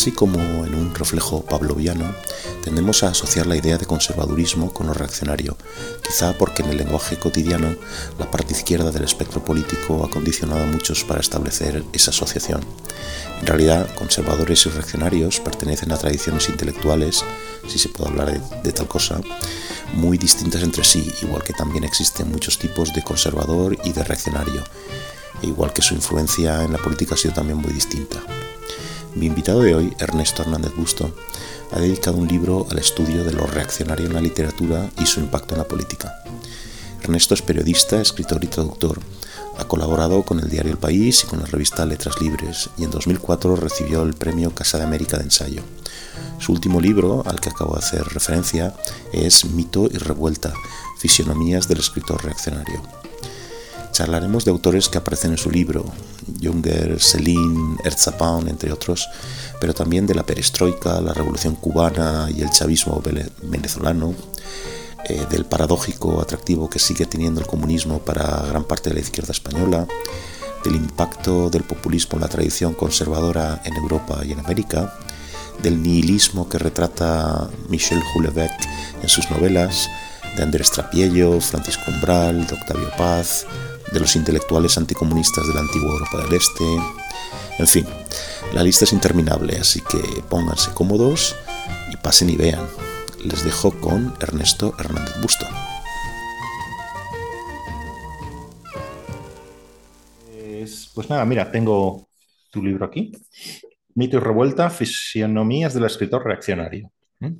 Casi como en un reflejo pavloviano, tendemos a asociar la idea de conservadurismo con lo reaccionario, quizá porque en el lenguaje cotidiano la parte izquierda del espectro político ha condicionado a muchos para establecer esa asociación. En realidad, conservadores y reaccionarios pertenecen a tradiciones intelectuales, si se puede hablar de, de tal cosa, muy distintas entre sí, igual que también existen muchos tipos de conservador y de reaccionario, e igual que su influencia en la política ha sido también muy distinta. Mi invitado de hoy, Ernesto Hernández Busto, ha dedicado un libro al estudio de lo reaccionario en la literatura y su impacto en la política. Ernesto es periodista, escritor y traductor. Ha colaborado con el diario El País y con la revista Letras Libres y en 2004 recibió el premio Casa de América de Ensayo. Su último libro, al que acabo de hacer referencia, es Mito y Revuelta, Fisionomías del escritor reaccionario. Charlaremos de autores que aparecen en su libro, Junger, Celine, Erzapound, entre otros, pero también de la perestroika, la revolución cubana y el chavismo venezolano, eh, del paradójico atractivo que sigue teniendo el comunismo para gran parte de la izquierda española, del impacto del populismo en la tradición conservadora en Europa y en América, del nihilismo que retrata Michel Houellebecq en sus novelas, de Andrés Trapiello, Francisco Umbral, de Octavio Paz, de los intelectuales anticomunistas de la antigua Europa del Este. En fin, la lista es interminable, así que pónganse cómodos y pasen y vean. Les dejo con Ernesto Hernández Busto. Pues, nada, mira, tengo tu libro aquí. Mito y revuelta, fisionomías del escritor reaccionario. ¿Mm?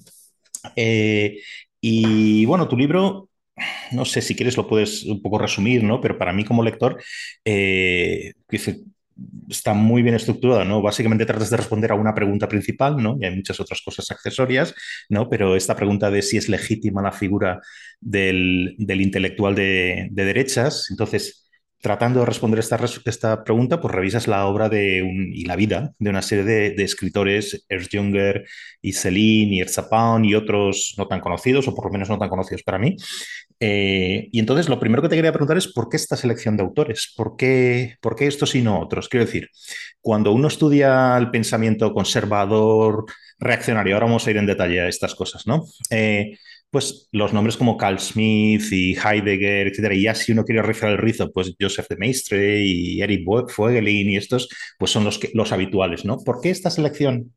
Eh, y bueno, tu libro no sé si quieres lo puedes un poco resumir, ¿no? Pero para mí como lector, eh, está muy bien estructurada, ¿no? Básicamente tratas de responder a una pregunta principal, ¿no? Y hay muchas otras cosas accesorias, ¿no? Pero esta pregunta de si es legítima la figura del, intelectual de, de derechas, entonces tratando de responder esta, pregunta, pues revisas la obra de y la vida de una serie de, escritores, Ernst Junger y Celine y Erzapound y otros no tan conocidos, o por lo menos no tan conocidos para mí. Eh, y entonces lo primero que te quería preguntar es por qué esta selección de autores, por qué, por qué estos y no otros. Quiero decir, cuando uno estudia el pensamiento conservador, reaccionario, ahora vamos a ir en detalle a estas cosas, ¿no? Eh, pues los nombres como Carl Smith y Heidegger, etcétera, y ya si uno quiere rizar el rizo, pues Joseph de Maistre y Eric Voegelin y estos, pues son los, que, los habituales, ¿no? ¿Por qué esta selección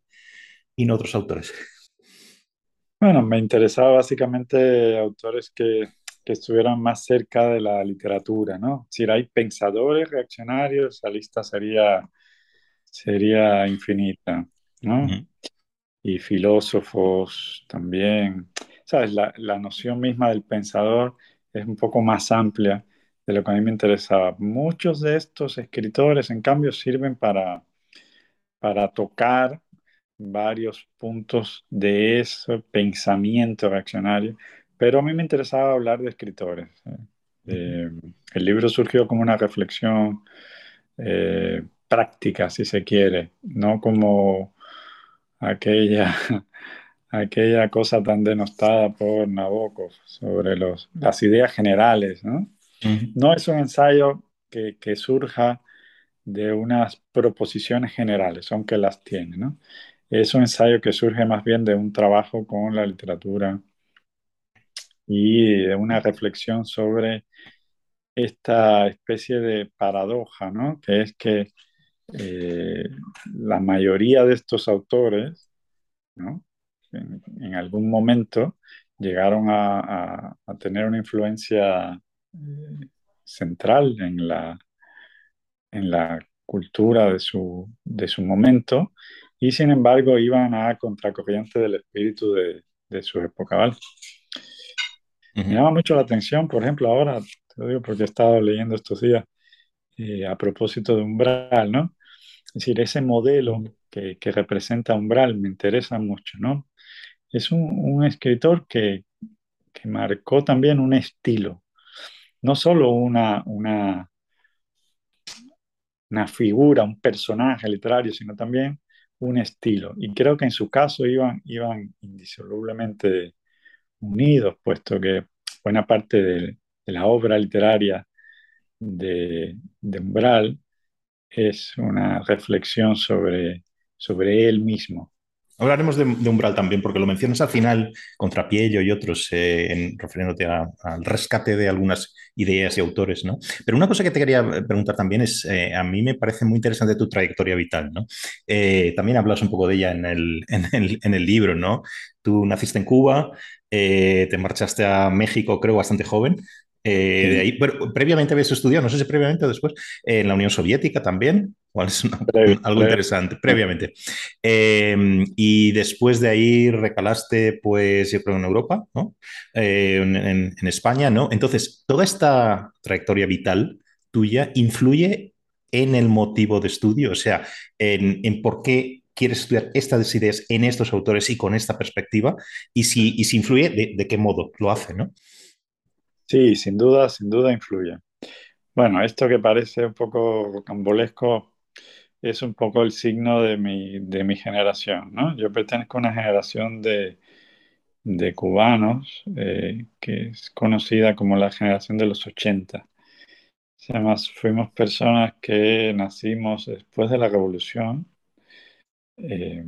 y no otros autores? Bueno, me interesaba básicamente autores que, que estuvieran más cerca de la literatura, ¿no? Si hay pensadores reaccionarios, la lista sería, sería infinita, ¿no? Y filósofos también. La, noción misma del pensador es un poco más amplia de lo que a mí me interesaba. Muchos de estos escritores, en cambio, sirven para, para tocar varios puntos de ese pensamiento reaccionario, pero a mí me interesaba hablar de escritores. Eh, el libro surgió como una reflexión eh, práctica, si se quiere, no como aquella aquella cosa tan denostada por Nabokov sobre los, las ideas generales, ¿no? No es un ensayo que, que, surja de unas proposiciones generales, aunque las tiene, ¿no? Es un ensayo que surge más bien de un trabajo con la literatura y de una reflexión sobre esta especie de paradoja, ¿no? Que es que eh, la mayoría de estos autores, ¿no? En, algún momento llegaron a, tener una influencia eh, central en la, en la cultura de su, de su momento y sin embargo iban a contracorriente del espíritu de, de su época. ¿vale? Me llama mucho la atención, por ejemplo, ahora, te lo digo porque he estado leyendo estos días eh, a propósito de Umbral, ¿no? Es decir, ese modelo que, que representa Umbral me interesa mucho, ¿no? Es un, escritor que, marcó también un estilo, no solo una, una, una figura, un personaje literario, sino también un estilo. Y creo que en su caso iban, iban indisolublemente unidos, puesto que buena parte de, la obra literaria de, de, Umbral es una reflexión sobre, sobre él mismo. Hablaremos de, Umbral también, porque lo mencionas al final, contra Piello y otros, eh, en, refiriéndote al rescate de algunas ideas y autores, ¿no? Pero una cosa que te quería preguntar también es, eh, a mí me parece muy interesante tu trayectoria vital, ¿no? Eh, también hablas un poco de ella en el, en el, libro, ¿no? Tú naciste en Cuba, te marchaste a México, creo, bastante joven, de ahí, pero previamente habías estudiado, no sé si previamente o después, en la Unión Soviética también es algo interesante, previamente. Em, y después de ahí recalaste, pues, yo creo, en Europa, ¿no? Eh, en, España, ¿no? Entonces, toda esta trayectoria vital tuya influye en el motivo de estudio, o sea, en, por qué quieres estudiar estas ideas en estos autores y con esta perspectiva, y si, y si influye, de, de qué modo lo hace, ¿no? Sí, sin duda, sin duda influye. Bueno, esto que parece un poco rocambolesco es un poco el signo de mi, de mi generación, ¿no? Yo pertenezco a una generación de, de cubanos eh, que es conocida como la generación de los 80. Además, fuimos personas que nacimos después de la revolución eh,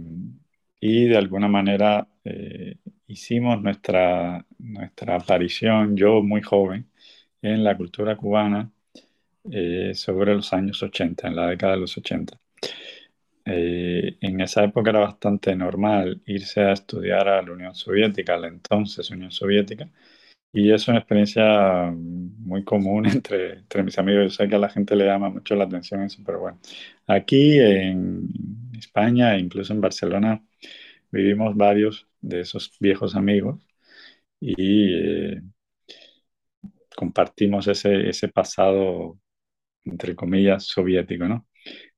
y de alguna manera eh, hicimos nuestra, nuestra aparición, yo muy joven, en la cultura cubana sobre los años 80, en la década de los 80. Eh, en esa época era bastante normal irse a estudiar a la Unión Soviética, la entonces Unión Soviética, y es una experiencia muy común entre, entre mis amigos. Yo sé que a la gente le llama mucho la atención eso, pero bueno, aquí en España, incluso en Barcelona, vivimos varios de esos viejos amigos y eh, compartimos ese, ese pasado, entre comillas, soviético, ¿no?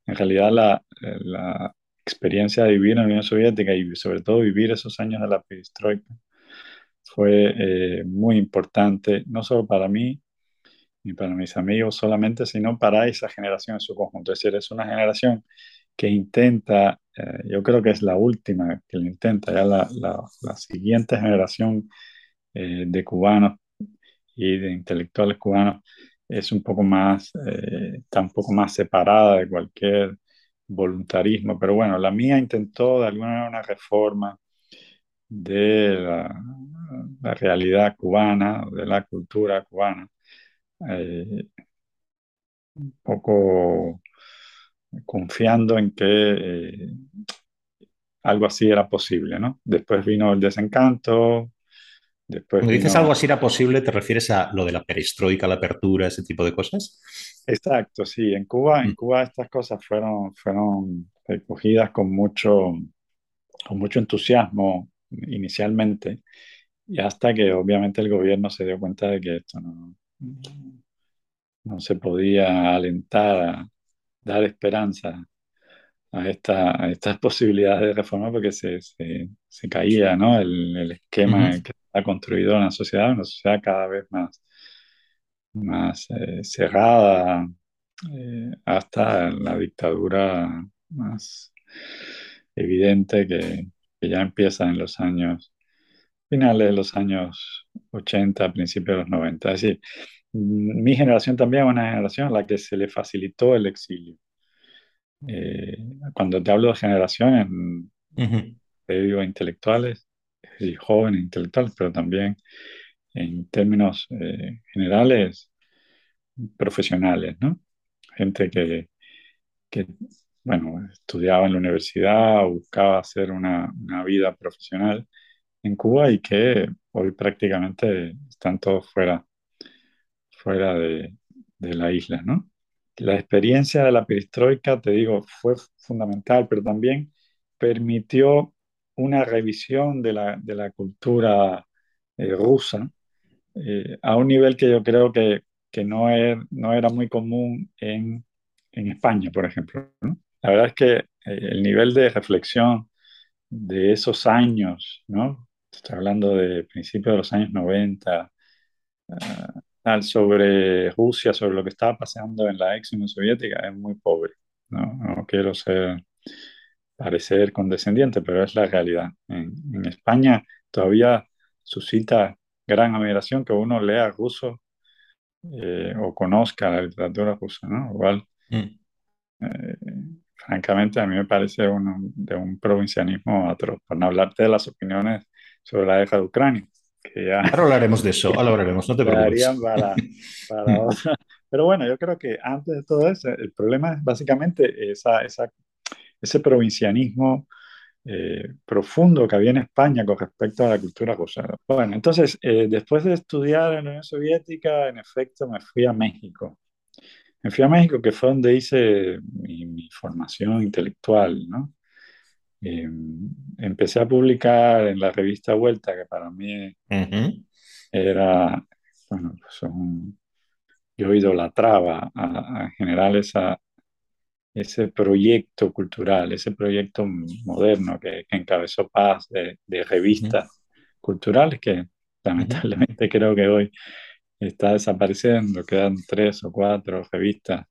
En realidad la, la experiencia de vivir en la Unión Soviética y sobre todo vivir esos años de la perestroika fue eh, muy importante, no solo para mí ni para mis amigos solamente, sino para esa generación en su conjunto. Es decir, es una generación que intenta, eh, yo creo que es la última que lo intenta, ya la, la, siguiente generación eh, de cubanos y de intelectuales cubanos es un poco más, eh, está un poco más separada de cualquier voluntarismo, pero bueno, la mía intentó de alguna manera una reforma de la, realidad cubana, de la cultura cubana, eh, un poco confiando en que eh, algo así era posible, ¿no? Después vino el desencanto, cuando dices algo así era posible, ¿te refieres a lo de la perestroika, la apertura, ese tipo de cosas? Exacto, sí. En Cuba, en mm. Cuba estas cosas fueron, fueron recogidas con mucho, con mucho entusiasmo inicialmente y hasta que obviamente el gobierno se dio cuenta de que esto no, no se podía alentar, dar esperanza a, esta, a estas posibilidades de reforma porque se, se, caía ¿no? el, el esquema que ha construido una sociedad, una sociedad cada vez más, más eh, cerrada, eh, hasta la dictadura más evidente que, que, ya empieza en los años, finales de los años 80, principios de los 90. Es decir, mi generación también es una generación a la que se le facilitó el exilio. Eh, cuando te hablo de generaciones, te digo intelectuales, y jóvenes intelectuales, pero también en términos eh, generales profesionales, ¿no? Gente que, que, bueno, estudiaba en la universidad, buscaba hacer una, una vida profesional en Cuba y que hoy prácticamente están todos fuera, fuera de, de la isla, ¿no? La experiencia de la perestroika, te digo, fue fundamental, pero también permitió una revisión de la, de la cultura eh, rusa eh, a un nivel que yo creo que, que no, er, no, era muy común en, en España, por ejemplo. La verdad es que eh, el nivel de reflexión de esos años, ¿no? Estoy hablando de principios de los años 90, uh, sobre Rusia, sobre lo que estaba pasando en la ex Unión Soviética, es muy pobre. No, no quiero ser parecer condescendiente, pero es la realidad. En, España todavía suscita gran admiración que uno lea ruso eh, o conozca la literatura rusa, ¿no? Igual, mm. eh, francamente, a mí me parece de un provincianismo atroz, por no hablarte de las opiniones sobre la guerra de Ucrania. Que ya ahora hablaremos de eso, ahora hablaremos, no te preocupes. Para, para Pero bueno, yo creo que antes de todo eso, el problema es básicamente esa, esa, ese provincianismo eh, profundo que había en España con respecto a la cultura rusa. Bueno, entonces, eh, después de estudiar en la Unión Soviética, en efecto, me fui a México. Me fui a México, que fue donde hice mi, formación intelectual, ¿no? Em, empecé a publicar en la revista Vuelta, que para mí era, bueno, pues un, yo idolatraba a, en general esa, ese proyecto cultural, ese proyecto moderno que, encabezó Paz de, revistas culturales que lamentablemente creo que hoy está desapareciendo, quedan tres o cuatro revistas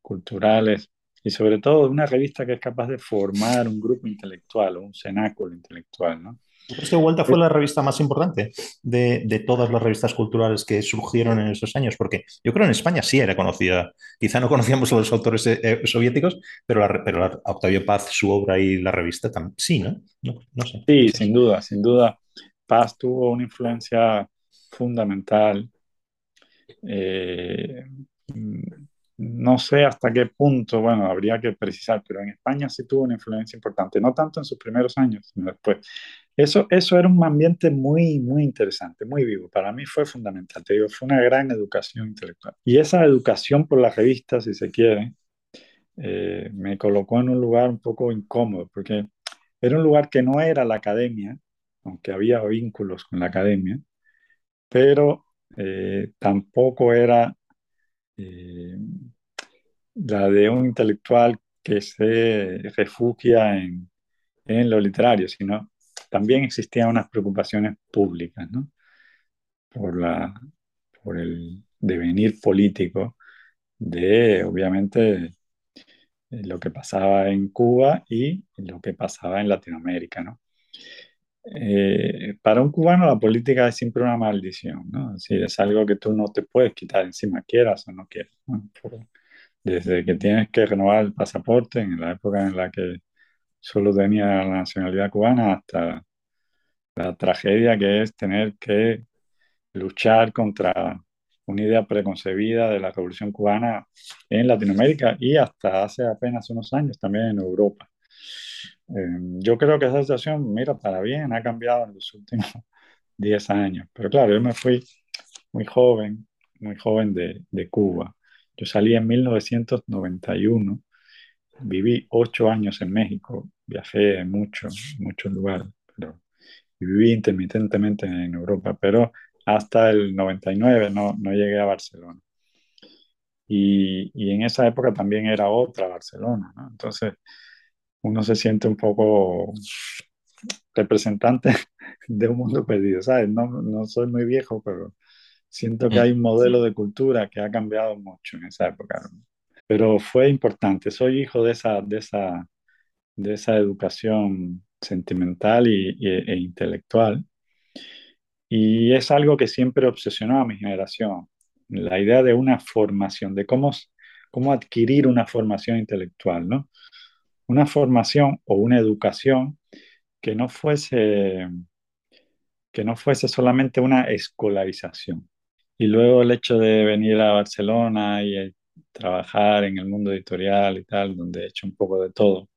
culturales y sobre todo una revista que es capaz de formar un grupo intelectual o un cenáculo intelectual, ¿no? Que Vuelta fue la revista más importante de, todas las revistas culturales que surgieron en esos años, porque yo creo que en España sí era conocida. Quizá no conocíamos a los autores eh, eh, soviéticos, pero, la, pero Octavio Paz, su obra y la revista también. Sí, ¿no? ¿no? sé. Sí, sin duda, sin duda. Paz tuvo una influencia fundamental. Eh, no sé hasta qué punto, bueno, habría que precisar, pero en España sí tuvo una influencia importante, no tanto en sus primeros años, sino después. Eso, eso era un ambiente muy, muy interesante, muy vivo. Para mí fue fundamental, te digo, fue una gran educación intelectual. Y esa educación por las revistas, si se quiere, eh, me colocó en un lugar un poco incómodo, porque era un lugar que no era la academia, aunque había vínculos con la academia, pero eh, tampoco era eh, la de un intelectual que se refugia en, en lo literario, sino también existían unas preocupaciones públicas, ¿no? Por, la, por el devenir político de, obviamente, lo que pasaba en Cuba y lo que pasaba en Latinoamérica, ¿no? Eh, para un cubano la política es siempre una maldición, ¿no? Es es algo que tú no te puedes quitar encima, quieras o no quieras. Desde que tienes que renovar el pasaporte en la época en la que solo tenía la nacionalidad cubana hasta la tragedia que es tener que luchar contra una idea preconcebida de la revolución cubana en Latinoamérica y hasta hace apenas unos años también en Europa. Em, yo creo que esa situación, mira, para bien, ha cambiado en los últimos 10 años. Pero claro, yo me fui muy joven, muy joven de, de Cuba. Yo salí en 1991 viví ocho años en México, viajé mucho, en muchos lugares, pero viví intermitentemente en Europa, pero hasta el 99 no, no llegué a Barcelona. Y, y, en esa época también era otra Barcelona, ¿no? Entonces uno se siente un poco representante de un mundo perdido, ¿sabes? No, no soy muy viejo, pero siento que mm. hay un modelo de cultura que ha cambiado mucho en esa época pero fue importante. Soy hijo de esa, de esa, de esa educación sentimental y, e intelectual. Y es algo que siempre obsesionó a mi generación, la idea de una formación, de cómo, cómo adquirir una formación intelectual, ¿no? Una formación o una educación que no fuese, que no fuese solamente una escolarización. Y luego el hecho de venir a Barcelona y trabajar en el mundo editorial y tal, donde he hecho un poco de todo,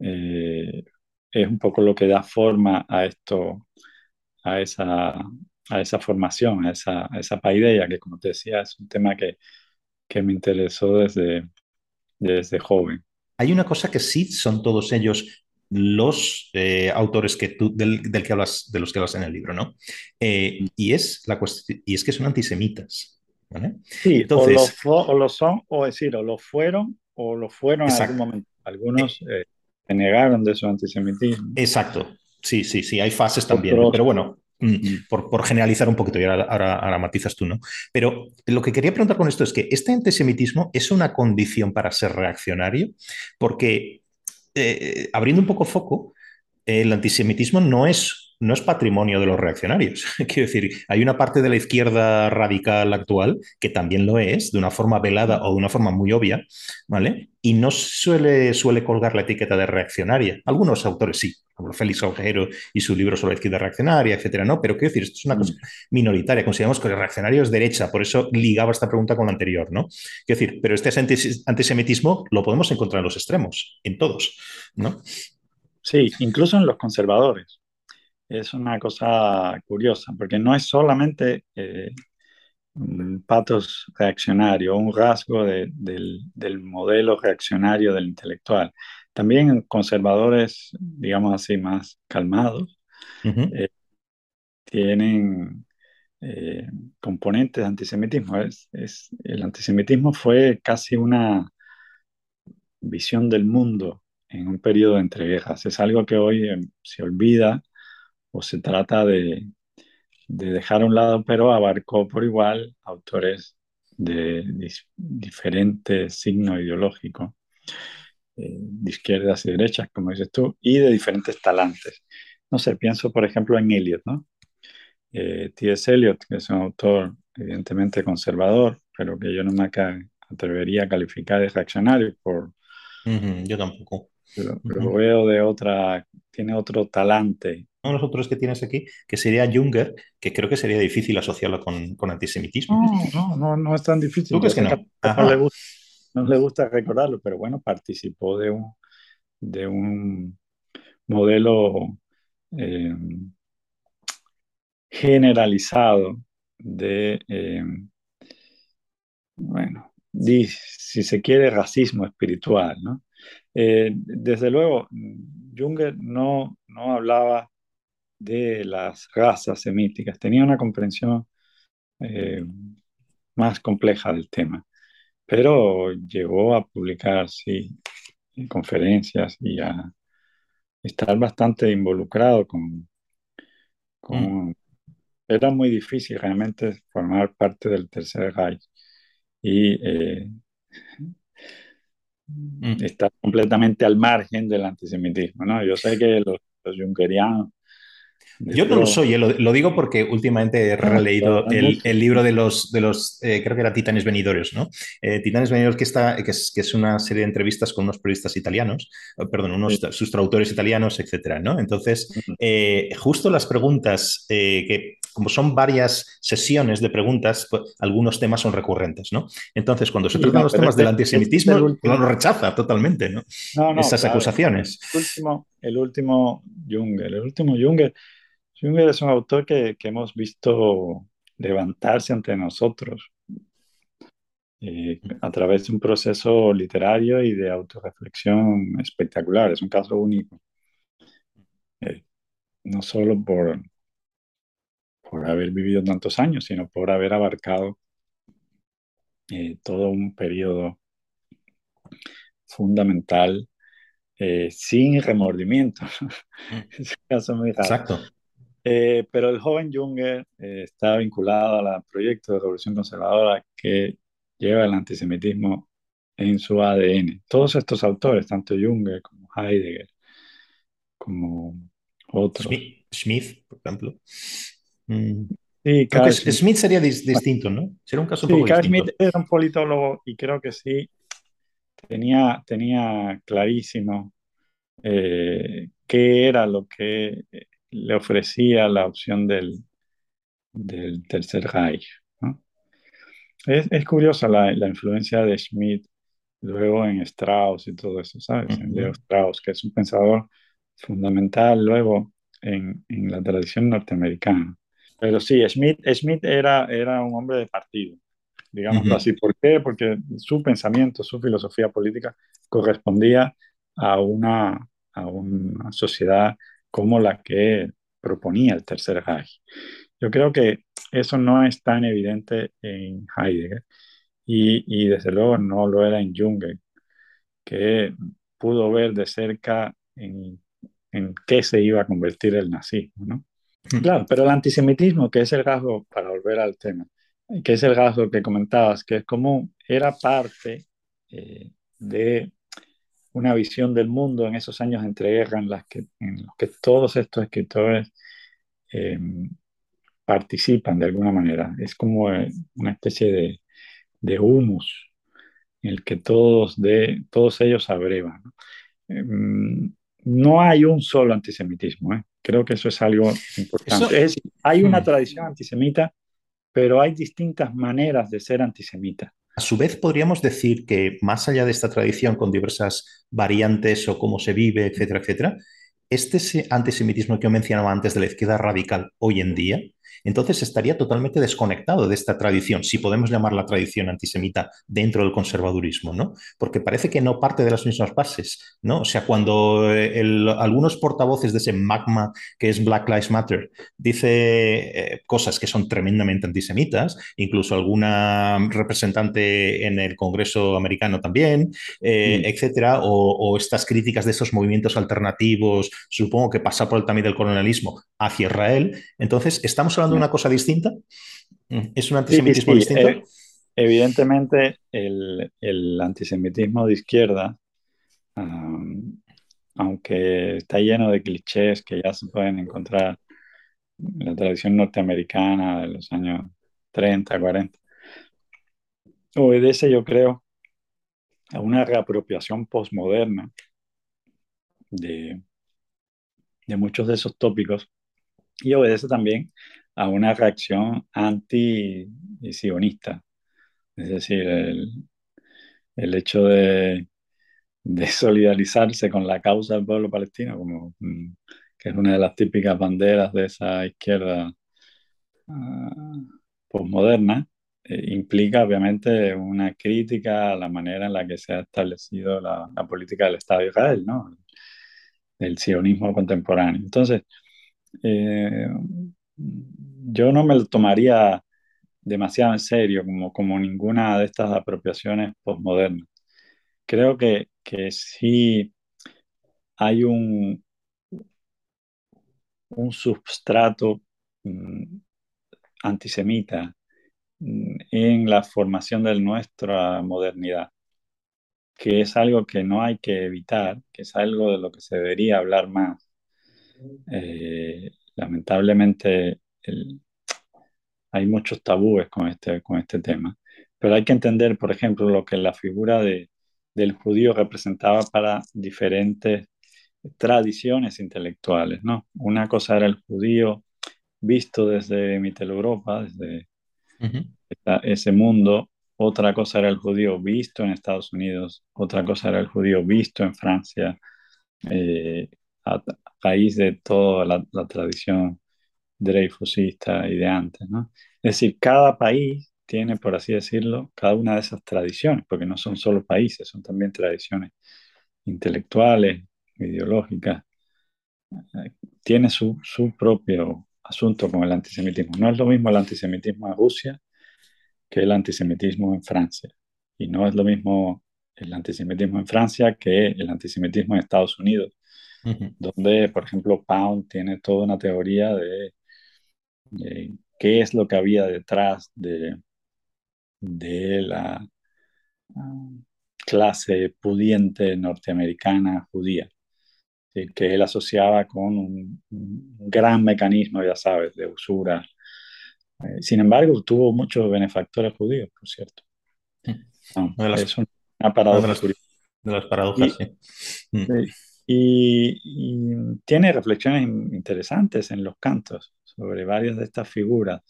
eh, es un poco lo que da forma a esto, a esa, a esa formación, a esa, esa paideia, que como te decía, es un tema que, que me interesó desde, desde joven. Hay una cosa que sí son todos ellos los eh, autores que tú, del, del, que hablas, de los que hablas en el libro, ¿no? Eh, y, es la y es que son antisemitas. Sí, Entonces, o, lo, son, o decir, o lo fueron, o lo fueron en algún momento. Algunos eh, se negaron de su antisemitismo. Exacto. Sí, sí, sí, hay fases también. Pero bueno, mm. por, por, generalizar un poquito, y ahora, ahora, matizas tú, ¿no? Pero lo que quería preguntar con esto es que este antisemitismo es una condición para ser reaccionario, porque eh, abriendo un poco foco, el antisemitismo no es no es patrimonio de los reaccionarios. Quiero decir, hay una parte de la izquierda radical actual que también lo es, de una forma velada o de una forma muy obvia, ¿vale? Y no suele, suele colgar la etiqueta de reaccionaria. Algunos autores sí, como Félix Ojero y su libro sobre la izquierda reaccionaria, etcétera, ¿no? Pero quiero decir, esto es una cosa mm. minoritaria. Consideramos que el reaccionario es derecha, por eso ligaba esta pregunta con la anterior, ¿no? Quiero decir, pero este antisemitismo lo podemos encontrar en los extremos, en todos, ¿no? Sí, incluso en los conservadores. Es una cosa curiosa, porque no es solamente eh, un patos reaccionario, un rasgo del, modelo reaccionario del intelectual. También conservadores, digamos así, más calmados, eh, tienen eh, componentes de antisemitismo. es, el antisemitismo fue casi una visión del mundo en un periodo de entreguerras. Es algo que hoy eh, se olvida o se trata de, dejar a un lado, pero abarcó por igual autores de diferentes signos ideológicos, eh, de izquierdas y derechas, como dices tú, y de diferentes talantes. No sé, pienso por ejemplo en Eliot, ¿no? Eh, T.S. Eliot, que es un autor evidentemente conservador, pero que yo no me atrevería a calificar de reaccionario por... yo tampoco. Pero, lo veo de otra, tiene otro talante. Uno de los otros que tienes aquí, que sería Junger, que creo que sería difícil asociarlo con, con antisemitismo. No, no, no, es tan difícil. ¿Tú crees que no? No le, gusta, no le, gusta, recordarlo, pero bueno, participó de un, de un modelo eh, generalizado de, eh, bueno, si se quiere, racismo espiritual, ¿no? Eh, desde luego, Junger no, no hablaba de las razas semíticas, tenía una comprensión eh, más compleja del tema, pero llegó a publicar, sí, conferencias y a estar bastante involucrado con... con mm. Era muy difícil realmente formar parte del Tercer Reich y eh, Mm. está completamente al margen del antisemitismo, ¿no? Yo sé que los, los yo no lo soy, eh, lo, digo porque últimamente he releído el, libro de los, de los eh, creo que era Titanes Venidores, ¿no? Eh, Titanes Venidores, que, está, que es, que, es, una serie de entrevistas con unos periodistas italianos, perdón, unos, sus traductores italianos, etcétera, ¿no? Entonces, justo las preguntas, que como son varias sesiones de preguntas, pues, algunos temas son recurrentes, ¿no? Entonces, cuando se tratan los temas del antisemitismo, uno lo rechaza totalmente, ¿no? Esas acusaciones. El último, el último Junger, el último Junger Junger es un autor que, hemos visto levantarse ante nosotros eh, a través de un proceso literario y de autorreflexión espectacular. Es un caso único. Eh, no solo por, por haber vivido tantos años, sino por haber abarcado eh, todo un periodo fundamental sin remordimiento. es un caso muy raro. Exacto. Eh, pero el joven Junger eh, está vinculado al proyecto de revolución conservadora que lleva el antisemitismo en su ADN. Todos estos autores, tanto Junger como Heidegger, como otros. Smith, por ejemplo. Mm. Sí, Smith. sería distinto, ¿no? Sería un caso un sí, Smith era un politólogo y creo que sí tenía, tenía clarísimo eh, qué era lo que le ofrecía la opción del, del Tercer Reich. Es, es, curiosa la, la, influencia de Schmidt luego en Strauss y todo eso, ¿sabes? En Leo Strauss, que es un pensador fundamental luego en, en la tradición norteamericana. Pero sí, Schmidt, Schmidt era, era un hombre de partido, digámoslo así. ¿Por qué? Porque su pensamiento, su filosofía política correspondía a una, a una sociedad como la que proponía el Tercer Reich. Yo creo que eso no es tan evidente en Heidegger y, y desde luego no lo era en Jung, que pudo ver de cerca en, en qué se iba a convertir el nazismo, ¿no? Claro, pero el antisemitismo, que es el rasgo, para volver al tema, que es el rasgo que comentabas, que es como era parte eh, de una visión del mundo en esos años de entreguerra en, las que, en los que todos estos escritores em, participan de alguna manera. Es como eh, una especie de, de humus en el que todos, de, todos ellos abrevan. ¿no? Em, no hay un solo antisemitismo. ¿eh? Creo que eso es algo importante. Es hay una hmm. tradición antisemita, pero hay distintas maneras de ser antisemita. A su vez, podríamos decir que más allá de esta tradición con diversas variantes o cómo se vive, etcétera, etcétera, este antisemitismo que yo mencionaba antes de la izquierda radical hoy en día entonces estaría totalmente desconectado de esta tradición, si podemos llamar la tradición antisemita dentro del conservadurismo, ¿no? Porque parece que no parte de las mismas bases, ¿no? O sea, cuando eh, algunos portavoces de ese magma que es Black Lives Matter dice eh, cosas que son tremendamente antisemitas, incluso alguna representante en el Congreso americano también, eh, mm. etcétera, o, estas críticas de esos movimientos alternativos, supongo que pasa por el también del colonialismo hacia Israel, entonces estamos hablando una cosa distinta? ¿Es un antisemitismo distinto? Eh, evidentemente, el, antisemitismo de izquierda, aunque está lleno de clichés que ya se pueden encontrar en la tradición norteamericana de los años 30, 40, obedece, yo creo, a una reapropiación postmoderna de, de muchos de esos tópicos y obedece también a una reacción anti-sionista. Es decir, el, hecho de, solidarizarse con la causa del pueblo palestino, como, mm, que es una de las típicas banderas de esa izquierda uh, postmoderna, eh, implica obviamente una crítica a la manera en la que se ha establecido la, política del Estado de Israel, ¿no? del sionismo contemporáneo. Entonces, eh, yo no me lo tomaría demasiado en serio como, como ninguna de estas apropiaciones postmodernas. Creo que, que sí hay un, un substrato mm, antisemita mm, en la formación de nuestra modernidad, que es algo que no hay que evitar, que es algo de lo que se debería hablar más. Eh, lamentablemente hay muchos tabúes con este, con este tema, pero hay que entender, por ejemplo, lo que la figura de, del judío representaba para diferentes tradiciones intelectuales, ¿no? Una cosa era el judío visto desde Mitteleuropa, desde ese mundo, otra cosa era el judío visto en Estados Unidos, otra cosa era el judío visto en Francia, eh, a, raíz de toda la, la tradición Dreyfusista y de antes, ¿no? Es decir, cada país tiene, por así decirlo, cada una de esas tradiciones, porque no son solo países, son también tradiciones intelectuales, ideológicas. Tiene su, su propio asunto con el antisemitismo. No es lo mismo el antisemitismo en Rusia que el antisemitismo en Francia. Y no es lo mismo el antisemitismo en Francia que el antisemitismo en Estados Unidos, donde, por ejemplo, Pound tiene toda una teoría de eh, qué es lo que había detrás de, de la ah, clase pudiente norteamericana judía, que él asociaba con un, gran mecanismo, ya sabes, de usura. Eh, sin embargo, tuvo muchos benefactores judíos, por cierto. es una paradoja. De las, paradojas, mm. sí. Y, tiene reflexiones interesantes en los cantos sobre varias de estas figuras.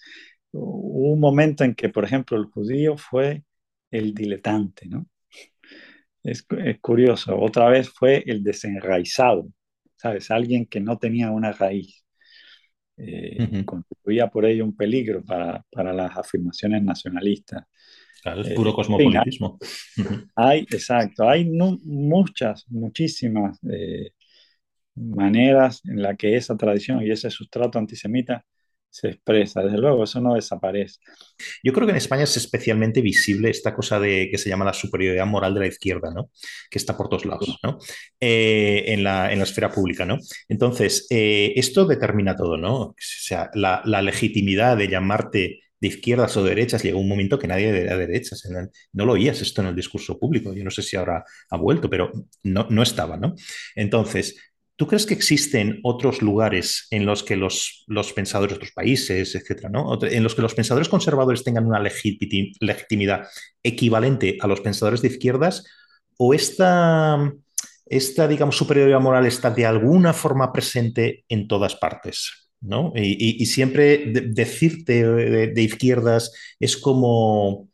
Hubo un momento en que, por ejemplo, el judío fue el diletante, ¿no? Es, curioso. Otra vez fue el desenraizado, ¿sabes? Alguien que no tenía una raíz. Eh, contribuía por ello un peligro para, para las afirmaciones nacionalistas. Claro, es puro eh, cosmopolitismo. hay, exacto, hay muchas, muchísimas eh, maneras en las que esa tradición y ese sustrato antisemita se expresa. Desde luego, eso no desaparece. Yo creo que en España es especialmente visible esta cosa de que se llama la superioridad moral de la izquierda, ¿no? Que está por todos lados, ¿no? Eh, en, la, en, la, esfera pública, ¿no? Entonces, esto determina todo, ¿no? O sea, la, la legitimidad de llamarte de izquierdas o derechas, llegó un momento que nadie de derechas, no lo oías esto en el discurso público, yo no sé si ahora ha vuelto, pero no, no estaba, ¿no? Entonces, ¿Tú crees que existen otros lugares en los que los, pensadores de otros países, etcétera, ¿no? en los que los pensadores conservadores tengan una legitimidad equivalente a los pensadores de izquierdas? ¿O esta, esta digamos, superioridad moral está de alguna forma presente en todas partes? ¿no? Y, siempre decirte de, izquierdas es como,